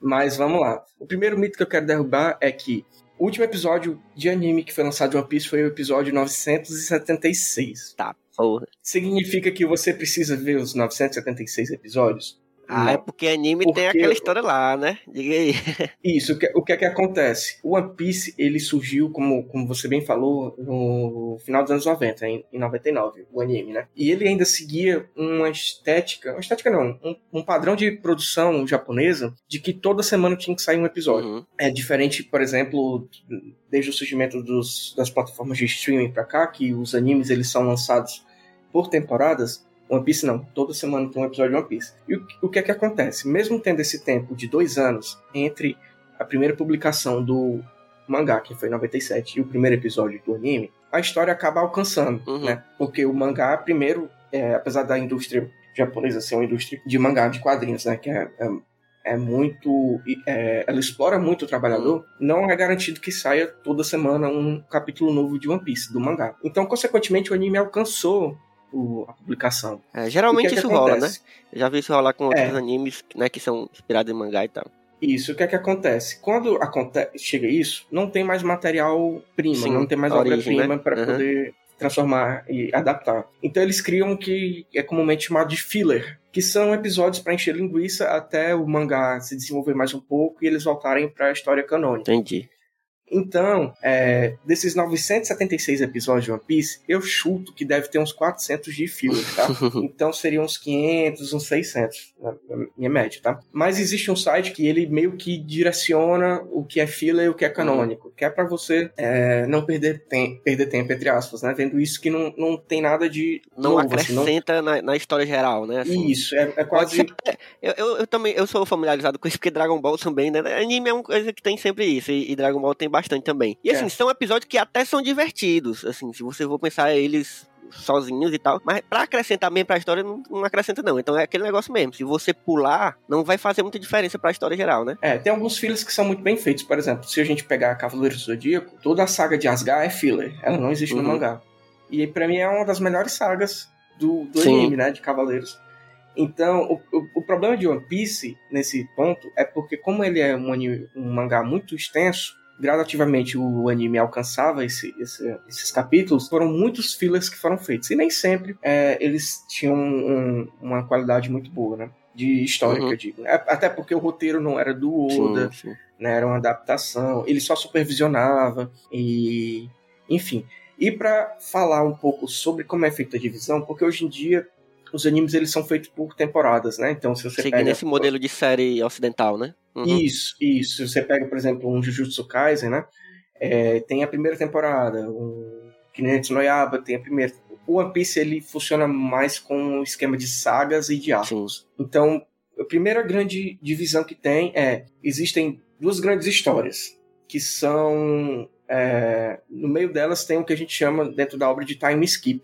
Mas vamos lá. O primeiro mito que eu quero derrubar é que o último episódio de anime que foi lançado de One Piece foi o episódio 976. Tá, porra. Significa que você precisa ver os 976 episódios? Ah, é porque anime Porque- tem aquela história lá, né? Diga aí. Isso, o que, o que é que acontece? O One Piece, ele surgiu, como, como você bem falou, no final dos anos 90, em, em 99, o anime, né? E ele ainda seguia uma estética, uma estética não, um, um padrão de produção japonesa de que toda semana tinha que sair um episódio. Uhum. É diferente, por exemplo, desde o surgimento dos, das plataformas de streaming pra cá, que os animes eles são lançados por temporadas. One Piece não, toda semana tem um episódio de One Piece. E o, o que é que acontece? Mesmo tendo esse tempo de dois anos entre a primeira publicação do mangá, que foi em 97, e o primeiro episódio do anime, a história acaba alcançando, Uhum. né? Porque o mangá, primeiro, é, apesar da indústria japonesa ser uma indústria de mangá, de quadrinhos, né? Que é, é, é muito. é, ela explora muito o trabalhador, não é garantido que saia toda semana um capítulo novo de One Piece, do mangá. Então, consequentemente, o anime alcançou o- a publicação. É, geralmente que é que isso rola, né? acontece? Eu já vi isso rolar com outros É. animes, né, que são inspirados em mangá e tal. Isso, o que é que acontece? Quando aconte chega isso, não tem mais material prima, não tem mais obra-prima né? para Uhum. poder transformar e adaptar. Então eles criam o que é comumente chamado de filler, que são episódios para encher linguiça até o mangá se desenvolver mais um pouco e eles voltarem para a história canônica. Entendi. Então, é, desses 976 episódios de One Piece, eu chuto que deve ter uns 400 de filler, tá? Então seriam uns 500, uns 600, na minha média, tá? Mas existe um site que ele meio que direciona o que é filler e o que é canônico, que é pra você é, não perder, tem, perder tempo, entre aspas, né? Vendo isso que não, não tem nada de Não novo, assim, não- acrescenta na, na história geral, né? assim. Isso, é, é quase... ser- eu, eu, eu também eu sou familiarizado com isso, porque Dragon Ball também, né? Anime é uma coisa que tem sempre isso, e, e Dragon Ball tem bastante também. E assim, É. são episódios que até são divertidos, assim, se você for pensar eles sozinhos e tal, mas pra acrescentar mesmo pra história, não, não acrescenta não. Então é aquele negócio mesmo, se você pular, não vai fazer muita diferença pra história geral, né? É, tem alguns fillers que são muito bem feitos. Por exemplo, se a gente pegar Cavaleiros do Zodíaco, toda a saga de Asgard é filler. Ela não existe no Uhum. mangá. E pra mim é uma das melhores sagas do, do Sim. anime, né? De Cavaleiros. Então, o, o, o problema de One Piece, nesse ponto, é porque como ele é um, anime, um mangá muito extenso, gradativamente o anime alcançava esse- esse- esses capítulos, foram muitos fillers que foram feitos. E nem sempre é, eles tinham um- uma qualidade muito boa, né? De história, Uhum. que eu digo. É, Até porque o roteiro não era do Oda, Sim, sim. né, era uma adaptação, ele só supervisionava e enfim. E para falar um pouco sobre como é feita a divisão, porque hoje em dia os animes eles são feitos por temporadas, né? Então se você Seguindo pega esse modelo de série ocidental, né? Uhum. isso, isso, se você pega por exemplo um Jujutsu Kaisen, né? É, tem a primeira temporada, um Kimetsu no Yaiba tem a primeira. O One Piece ele funciona mais com o esquema de sagas e de arcos. Então, a primeira grande divisão que tem é: existem duas grandes histórias, que são. é, no meio delas tem o que a gente chama, dentro da obra, de time skip,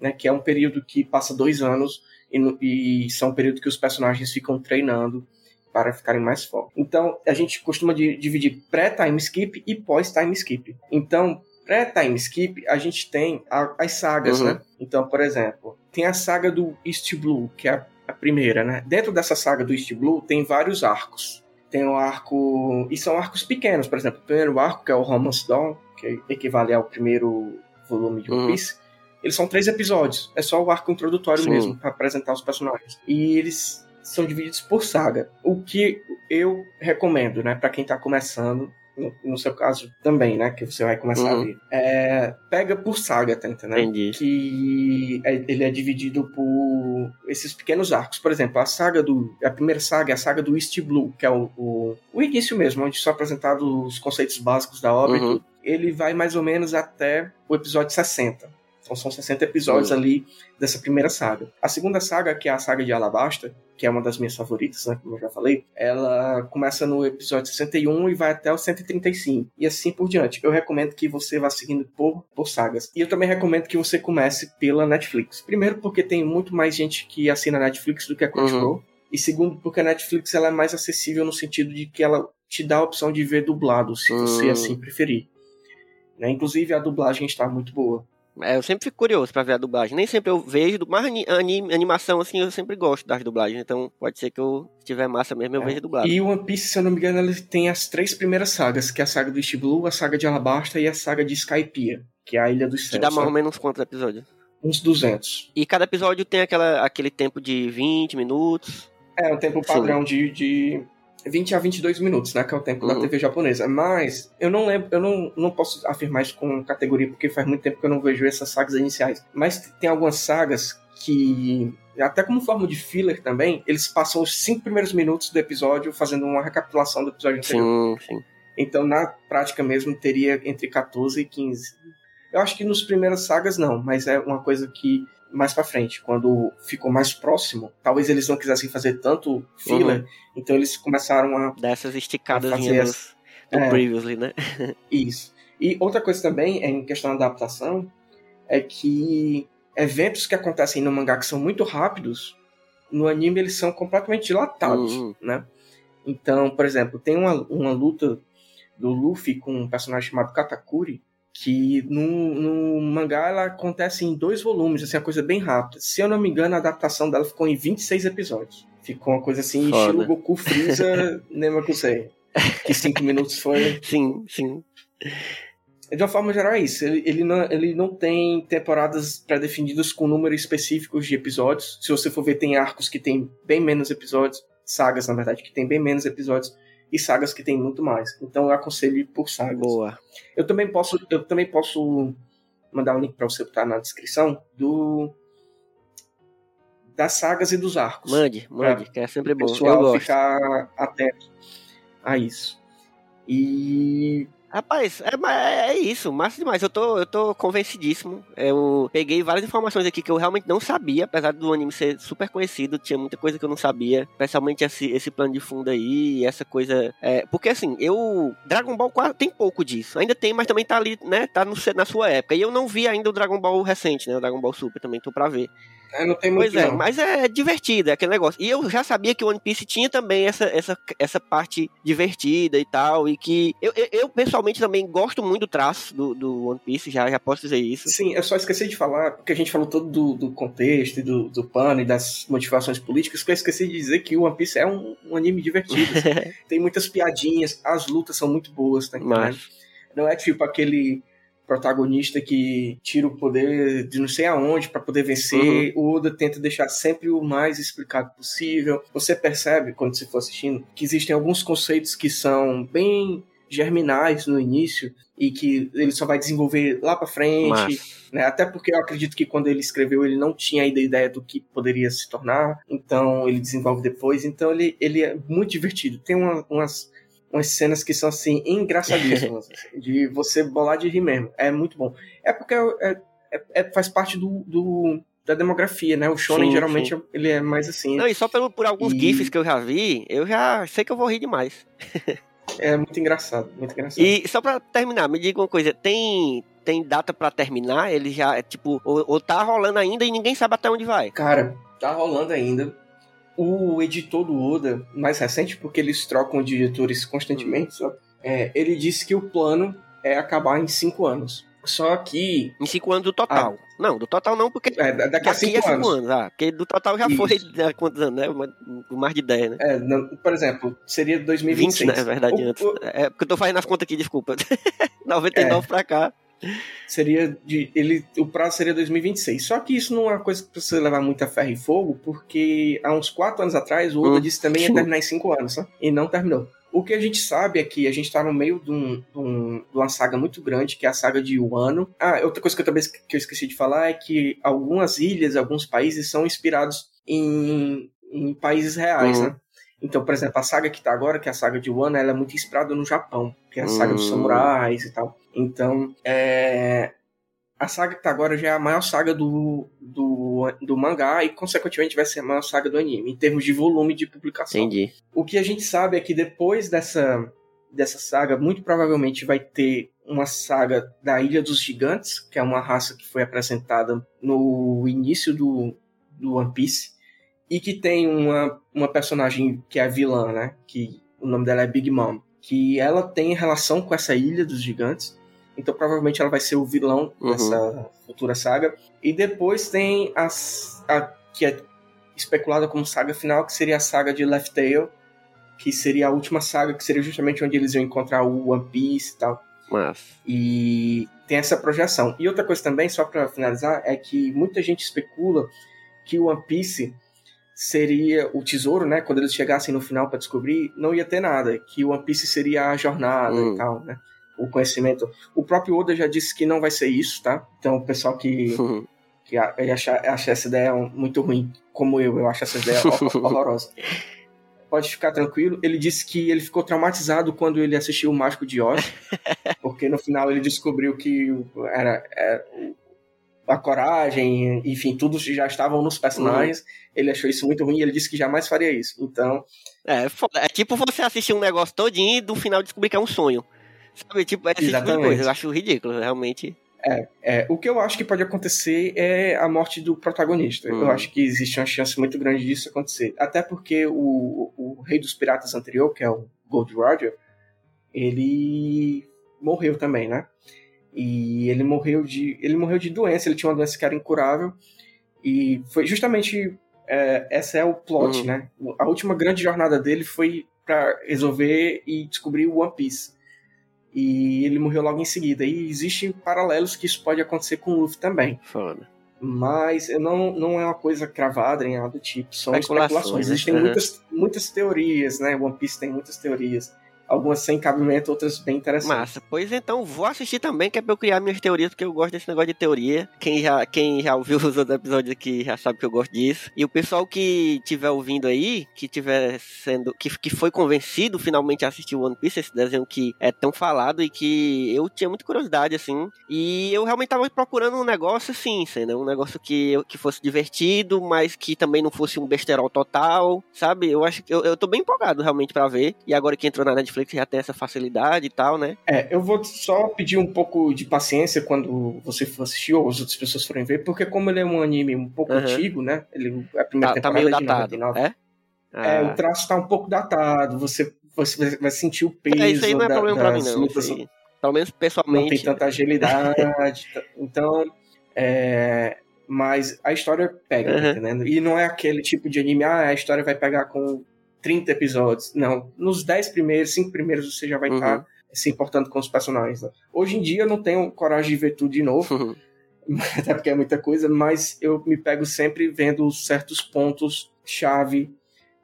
né, que é um período que passa dois anos e, no- e são um período que os personagens ficam treinando para ficarem mais fortes. Então, a gente costuma di- dividir pré-time skip e pós-time skip. Então, pré-time skip, a gente tem a- as sagas, Uhum. né? Então, por exemplo, tem a saga do East Blue, que é a, a primeira, né? Dentro dessa saga do East Blue, tem vários arcos. Tem o arco... E são arcos pequenos, por exemplo. O primeiro arco, que é o Romance Dawn, que equivale ao primeiro volume de One Uhum. Eles são três episódios. É só o arco introdutório Sim. mesmo, para apresentar os personagens. E eles são divididos por saga. O que eu recomendo, né, para quem tá começando, no, no seu caso também, né, que você vai começar a Uhum. ver. É, pega por saga, tá entendendo? Entendi. Que é- ele é dividido por esses pequenos arcos. Por exemplo, a saga do. A primeira saga é a saga do East Blue, que é o, o, o início mesmo, onde são apresentados os conceitos básicos da obra Uhum. Ele vai mais ou menos até o episódio 60. Então são 60 episódios Uhum. ali dessa primeira saga. A segunda saga, que é a saga de Alabasta, que é uma das minhas favoritas, né, como eu já falei, ela começa no episódio 61 e vai até o 135. E assim por diante. Eu recomendo que você vá seguindo por, por sagas. E eu também recomendo que você comece pela Netflix. Primeiro porque tem muito mais gente que assina Netflix do que a Crunchyroll. E segundo porque a Netflix ela é mais acessível no sentido de que ela te dá a opção de ver dublado, se você Hum. assim preferir. Né? Inclusive a dublagem está muito boa. É, eu sempre fico curioso pra ver a dublagem. Nem sempre eu vejo, mas ani- anime, animação, assim, eu sempre gosto das dublagens. Então, pode ser que eu, se tiver massa mesmo, eu É. veja dublado. E o One Piece, se eu não me engano, ele tem as três primeiras sagas, que é a saga do East Blue, a saga de Alabasta e a saga de Skypiea, que é a Ilha dos Que Céus. dá mais ou menos quantos episódios? Uns 200. E cada episódio tem aquela, aquele tempo de 20 minutos. É, um tempo padrão de, de 20 a 22 minutos, né? Que é o tempo da Uhum. TV japonesa. Mas eu não lembro, eu não, não posso afirmar isso com categoria, porque faz muito tempo que eu não vejo essas sagas iniciais. Mas tem algumas sagas que, até como forma de filler também, eles passam os cinco primeiros minutos do episódio fazendo uma recapitulação do episódio anterior. Sim, sim. Então, na prática mesmo, teria entre 14 e 15. Eu acho que nos primeiras sagas não, mas é uma coisa que mais pra frente, quando ficou mais próximo, talvez eles não quisessem fazer tanto filler, então eles começaram a Dessas esticadas fazer do, do é. previously, né? isso. E outra coisa também, em questão da adaptação, é que eventos que acontecem no mangá que são muito rápidos, no anime eles são completamente dilatados, Uhum. né? Então, por exemplo, tem uma, uma luta do Luffy com um personagem chamado Katakuri, que no, no mangá ela acontece em dois volumes, assim, uma coisa bem rápida. Se eu não me engano, a adaptação dela ficou em 26 episódios. Ficou uma coisa assim, Foda. estilo Goku Freeza Nemakusei. Que cinco minutos foi Sim, sim. de uma forma geral é isso. Ele, ele, não, ele não tem temporadas pré-definidas com números específicos de episódios. Se você for ver, tem arcos que tem bem menos episódios, sagas, na verdade, que tem bem menos episódios, e sagas que tem muito mais. Então eu aconselho por sagas. Boa. Eu também posso, eu também posso mandar um link para você botar na descrição do das sagas e dos arcos. Mande, mande, que é sempre O bom. Eu pessoal gosto. ficar atento a isso. E Rapaz, é, ma- é isso, massa demais. Eu tô, eu tô convencidíssimo. Eu peguei várias informações aqui que eu realmente não sabia, apesar do anime ser super conhecido, tinha muita coisa que eu não sabia, especialmente esse, esse plano de fundo aí, essa coisa. É, porque assim, eu. Dragon Ball quase tem pouco disso. Ainda tem, mas também tá ali, né? Tá no, na sua época. E eu não vi ainda o Dragon Ball recente, né? O Dragon Ball Super também tô pra ver. É, não tem muito Pois é, não. mas é divertido, é aquele negócio. E eu já sabia que o One Piece tinha também essa, essa, essa parte divertida e tal, e que eu, eu, eu, pessoalmente também gosto muito do traço do, do One Piece, já, já posso dizer isso. Sim, eu só esqueci de falar, porque a gente falou todo do, do contexto e do, do pano e das motivações políticas, que eu esqueci de dizer que o One Piece é um, um anime divertido. assim. Tem muitas piadinhas, as lutas são muito boas, tá entendendo? Mas, Não é tipo aquele protagonista que tira o poder de não sei aonde pra poder vencer. O Oda tenta deixar sempre o mais explicado possível. Você percebe, quando você for assistindo, que existem alguns conceitos que são bem germinais no início e que ele só vai desenvolver lá pra frente. mas né? Até porque eu acredito que quando ele escreveu ele não tinha ainda ideia do que poderia se tornar, então ele desenvolve depois. Então ele, ele é muito divertido. Tem uma- umas, umas cenas que são assim engraçadíssimas, de você bolar de rir mesmo. É muito bom. É porque é, é- é- faz parte do, do- da demografia, né? O shonen Sim, geralmente ele é mais assim. Não, e só pelo, por alguns E- GIFs que eu já vi, eu já sei que eu vou rir demais. É muito engraçado, muito engraçado. E só pra terminar, me diga uma coisa, tem. Tem data pra terminar? Ele já, é tipo, ou, ou tá rolando ainda e ninguém sabe até onde vai. Cara, tá rolando ainda. O editor do Oda, mais recente, porque eles trocam de editores constantemente, sabe? É, ele disse que o plano é acabar em cinco anos. Só que. Em cinco anos do total. Não, do total não, porque É, daqui a cinco é cinco anos. anos. ah, porque do total já Isso. foi há quantos anos, né? Mais de 10, né? É, não- por exemplo, seria 20, 2026. né? Na verdade, O- antes. o- É porque eu tô fazendo as contas aqui, desculpa. 99 É. pra cá. Seria de ele o prazo seria 2026. Só que isso não é uma coisa que você levar muita ferro e fogo, porque há uns quatro anos atrás o Oda Hum. disse também ia terminar em cinco anos, né? e não terminou. O que a gente sabe é que a gente tá no meio de, um- de um- de uma saga muito grande, que é a saga de Wano. Ah, outra coisa que eu também que eu esqueci de falar é que algumas ilhas, alguns países são inspirados em, em países reais, Uhum. né? Então, por exemplo, a saga que tá agora, que é a saga de Wano, ela é muito inspirada no Japão, que é a saga dos Hum. samurais e tal. Então, é, a saga que tá agora já é a maior saga do, do, do mangá e, consequentemente, vai ser a maior saga do anime, em termos de volume de publicação. Entendi. O que a gente sabe é que depois dessa, dessa saga, muito provavelmente vai ter uma saga da Ilha dos Gigantes, que é uma raça que foi apresentada no início do, do One Piece, e que tem uma, uma personagem que é a vilã, né? Que o nome dela é Big Mom. Que ela tem relação com essa Ilha dos Gigantes. Então provavelmente ela vai ser o vilão Uhum. dessa futura saga. E depois tem as, a que é especulada como saga final, que seria a saga de Left Tail, que seria a última saga, que seria justamente onde eles iam encontrar o One Piece e tal. Mas. E tem essa projeção. E outra coisa também, só pra finalizar, é que muita gente especula que o One Piece seria o tesouro, né? Quando eles chegassem no final para descobrir, não ia ter nada. Que o One Piece seria a jornada Hum. e tal, né? O conhecimento. O próprio Oda já disse que não vai ser isso, tá? Então o pessoal que, que acha, acha essa ideia muito ruim, como eu, eu acho essa ideia hor- horrorosa. Pode ficar tranquilo. Ele disse que ele ficou traumatizado quando ele assistiu o Mágico de Oz, porque no final ele descobriu que era, era o- a coragem, enfim, tudo já estavam nos personagens. Ele achou isso muito ruim e ele disse que jamais faria isso. Então, É, é tipo você assistir um negócio todinho e no final descobrir que é um sonho. Sabe, tipo, é esse tipo de coisa. Eu acho ridículo, realmente. é, o que eu acho que pode acontecer é a morte do protagonista. Hum. Eu acho que existe uma chance muito grande disso acontecer. Até porque o, o rei dos piratas anterior, que é o Gold Roger, ele morreu também, né? E ele morreu de ele morreu de doença. Ele tinha uma doença que era incurável e foi justamente é, essa é o plot, Uhum. né? A última grande jornada dele foi para resolver e descobrir o One Piece. E ele morreu logo em seguida. E existem paralelos que isso pode acontecer com o Luffy também. Foda. Mas não, não é uma coisa cravada nem nada do tipo. São Especulações, especulações. né? Existem Uhum. muitas, muitas teorias, né? One Piece tem muitas teorias. Algumas sem cabimento, outras bem interessantes. Massa. Pois então, vou assistir também, que é pra eu criar minhas teorias, porque eu gosto desse negócio de teoria. Quem já, quem já ouviu os outros episódios aqui já sabe que eu gosto disso. E o pessoal que tiver ouvindo aí, que tiver sendo. que, que foi convencido finalmente a assistir o One Piece, esse desenho que é tão falado e que eu tinha muita curiosidade, assim. E eu realmente tava procurando um negócio assim, né? Um negócio que, que fosse divertido, mas que também não fosse um besterol total, sabe? Eu acho que eu, eu tô bem empolgado realmente pra ver. E agora que entrou na Netflix já tem essa facilidade e tal, né? É, eu vou só pedir um pouco de paciência quando você for assistir ou as outras pessoas forem ver, porque como ele é um anime um pouco Aham. antigo, né? Ele, a primeira Tá, tá temporada meio é de datado, 99. é? É, Ah. o traço tá um pouco datado, você, você vai sentir o peso É, isso aí não é da- problema pra mim, não. lutas, aí, pelo menos não tem pessoalmente. tanta agilidade. t- então, é, mas a história pega, tá Uhum. entendendo? E não é aquele tipo de anime, ah, a história vai pegar com 30 episódios. Não, nos 10 primeiros, 5 primeiros você já vai Uhum. estar se importando com os personagens. né? Hoje em dia eu não tenho coragem de ver tudo de novo, até porque é muita coisa, mas eu me pego sempre vendo certos pontos chave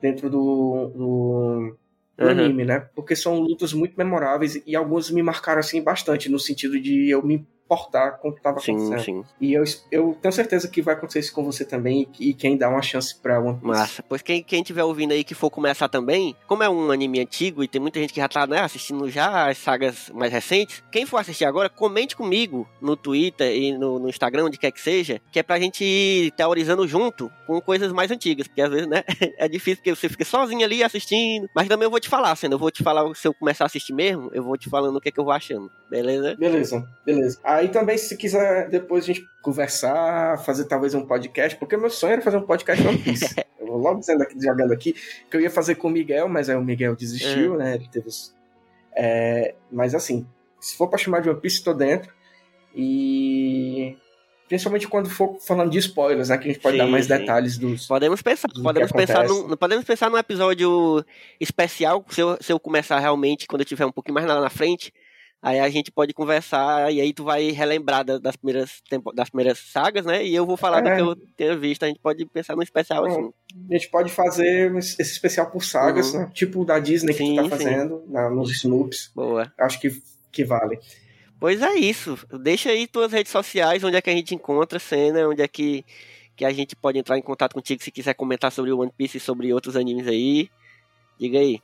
dentro do, do, do Uhum. anime, né? Porque são lutas muito memoráveis e algumas me marcaram assim bastante no sentido de eu me importar com o que estava acontecendo. sim. E eu, eu tenho certeza que vai acontecer isso com você também e, e quem dá uma chance pra One Piece. Massa. Pois quem, quem tiver ouvindo aí que for começar também, como é um anime antigo e tem muita gente que já tá né, assistindo já as sagas mais recentes, quem for assistir agora, comente comigo no Twitter e no, no Instagram, onde quer que seja, que é pra gente ir teorizando junto com coisas mais antigas, porque às vezes, né, é difícil porque você fica sozinho ali assistindo, mas também eu vou te falar, sendo, eu vou te falar, se eu começar a assistir mesmo, eu vou te falando o que é que eu vou achando, beleza? Beleza, beleza. Aí também, se quiser depois a gente conversar, fazer talvez um podcast, porque meu sonho era fazer um podcast One Piece. eu vou logo dizendo aqui, jogando aqui, que eu ia fazer com o Miguel, mas aí o Miguel desistiu, né? Ele teve é, Mas assim, se for pra chamar de One Piece, tô dentro. E. Principalmente quando for falando de spoilers, né? Que a gente pode Sim, dar mais sim. detalhes dos. Podemos pensar, do podemos pensar, num, podemos pensar num episódio especial, se eu, se eu começar realmente, quando eu tiver um pouquinho mais lá na frente, aí a gente pode conversar, e aí tu vai relembrar da- das primeiras, tempo, das primeiras sagas, né, e eu vou falar do É. que eu tenha visto, a gente pode pensar num especial assim. A gente pode fazer esse especial por sagas, Uhum. né? Tipo o da Disney que Sim, tu tá fazendo na- nos Snoops. Boa. Acho que, que vale. Pois é isso, deixa aí tuas redes sociais, onde é que a gente encontra a cena, onde é que, que a gente pode entrar em contato contigo se quiser comentar sobre o One Piece e sobre outros animes aí, diga aí.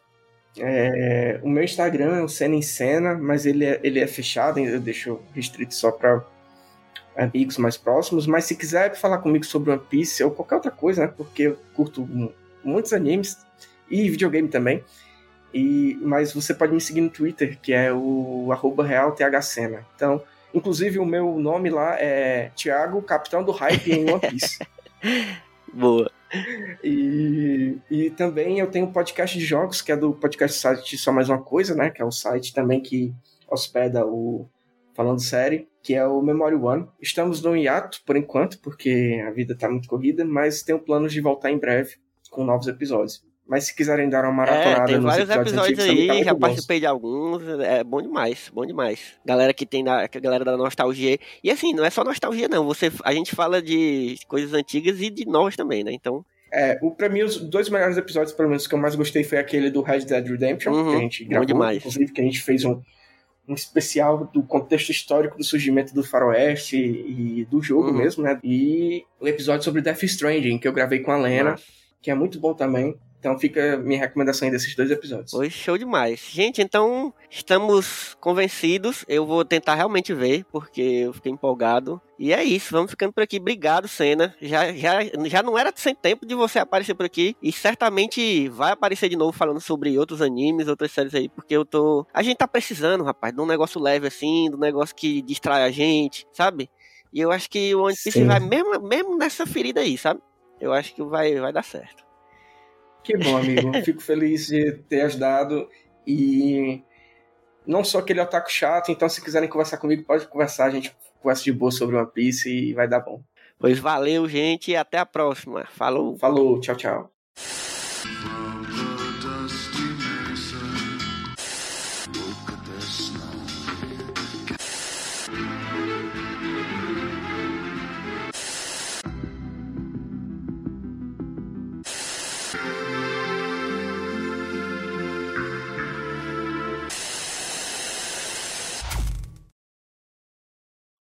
É, o meu Instagram é o Cena em Cena, mas ele é, ele é fechado, eu deixo restrito só para amigos mais próximos. Mas se quiser falar comigo sobre One Piece ou qualquer outra coisa, né? Porque eu curto mu- muitos animes e videogame também. E, mas você pode me seguir no Twitter, que é o arroba realthcena. Então, inclusive o meu nome lá é Thiago, Capitão do Hype em One Piece. Boa. E, e também eu tenho um podcast de jogos, que é do podcast site Só Mais Uma Coisa, né? Que é o site também que hospeda o Falando Série, que é o Memory One. Estamos no hiato, por enquanto, porque a vida tá muito corrida, mas tenho planos de voltar em breve com novos episódios. Mas se quiserem dar uma maratonada É, tem nos vários episódios, episódios antigos, tá aí, muito já bons. participei de alguns, é bom demais, bom demais. Galera que tem da, que a galera da nostalgia. E assim, não é só nostalgia não, você a gente fala de coisas antigas e de novas também, né? Então, É, o, pra mim, os dois melhores episódios, pelo menos, que eu mais gostei foi aquele do Red Dead Redemption, Uhum, que a gente bom gravou, demais. inclusive, que a gente fez um, um especial do contexto histórico do surgimento do faroeste e, do jogo Uhum. mesmo, né? E o episódio sobre Death Stranding, que eu gravei com a Lena, Nossa. que é muito bom também. Então fica minha recomendação aí desses dois episódios. Foi show demais. Gente, então estamos convencidos. Eu vou tentar realmente ver, porque eu fiquei empolgado. E é isso, vamos ficando por aqui. Obrigado, Senna. Já, já, já não era sem tempo de você aparecer por aqui. E certamente vai aparecer de novo falando sobre outros animes, outras séries aí, porque eu tô. A gente tá precisando, rapaz, de um negócio leve assim, de um negócio que distrai a gente, sabe? E eu acho que o One Piece vai mesmo, mesmo nessa ferida aí, sabe? Eu acho que vai, vai dar certo. Que bom, amigo. Fico feliz de ter ajudado. E não sou aquele otaku chato, então se quiserem conversar comigo, pode conversar. A gente conversa de boa sobre One Piece e vai dar bom. Pois valeu, gente, e até a próxima. Falou! Falou, tchau, tchau.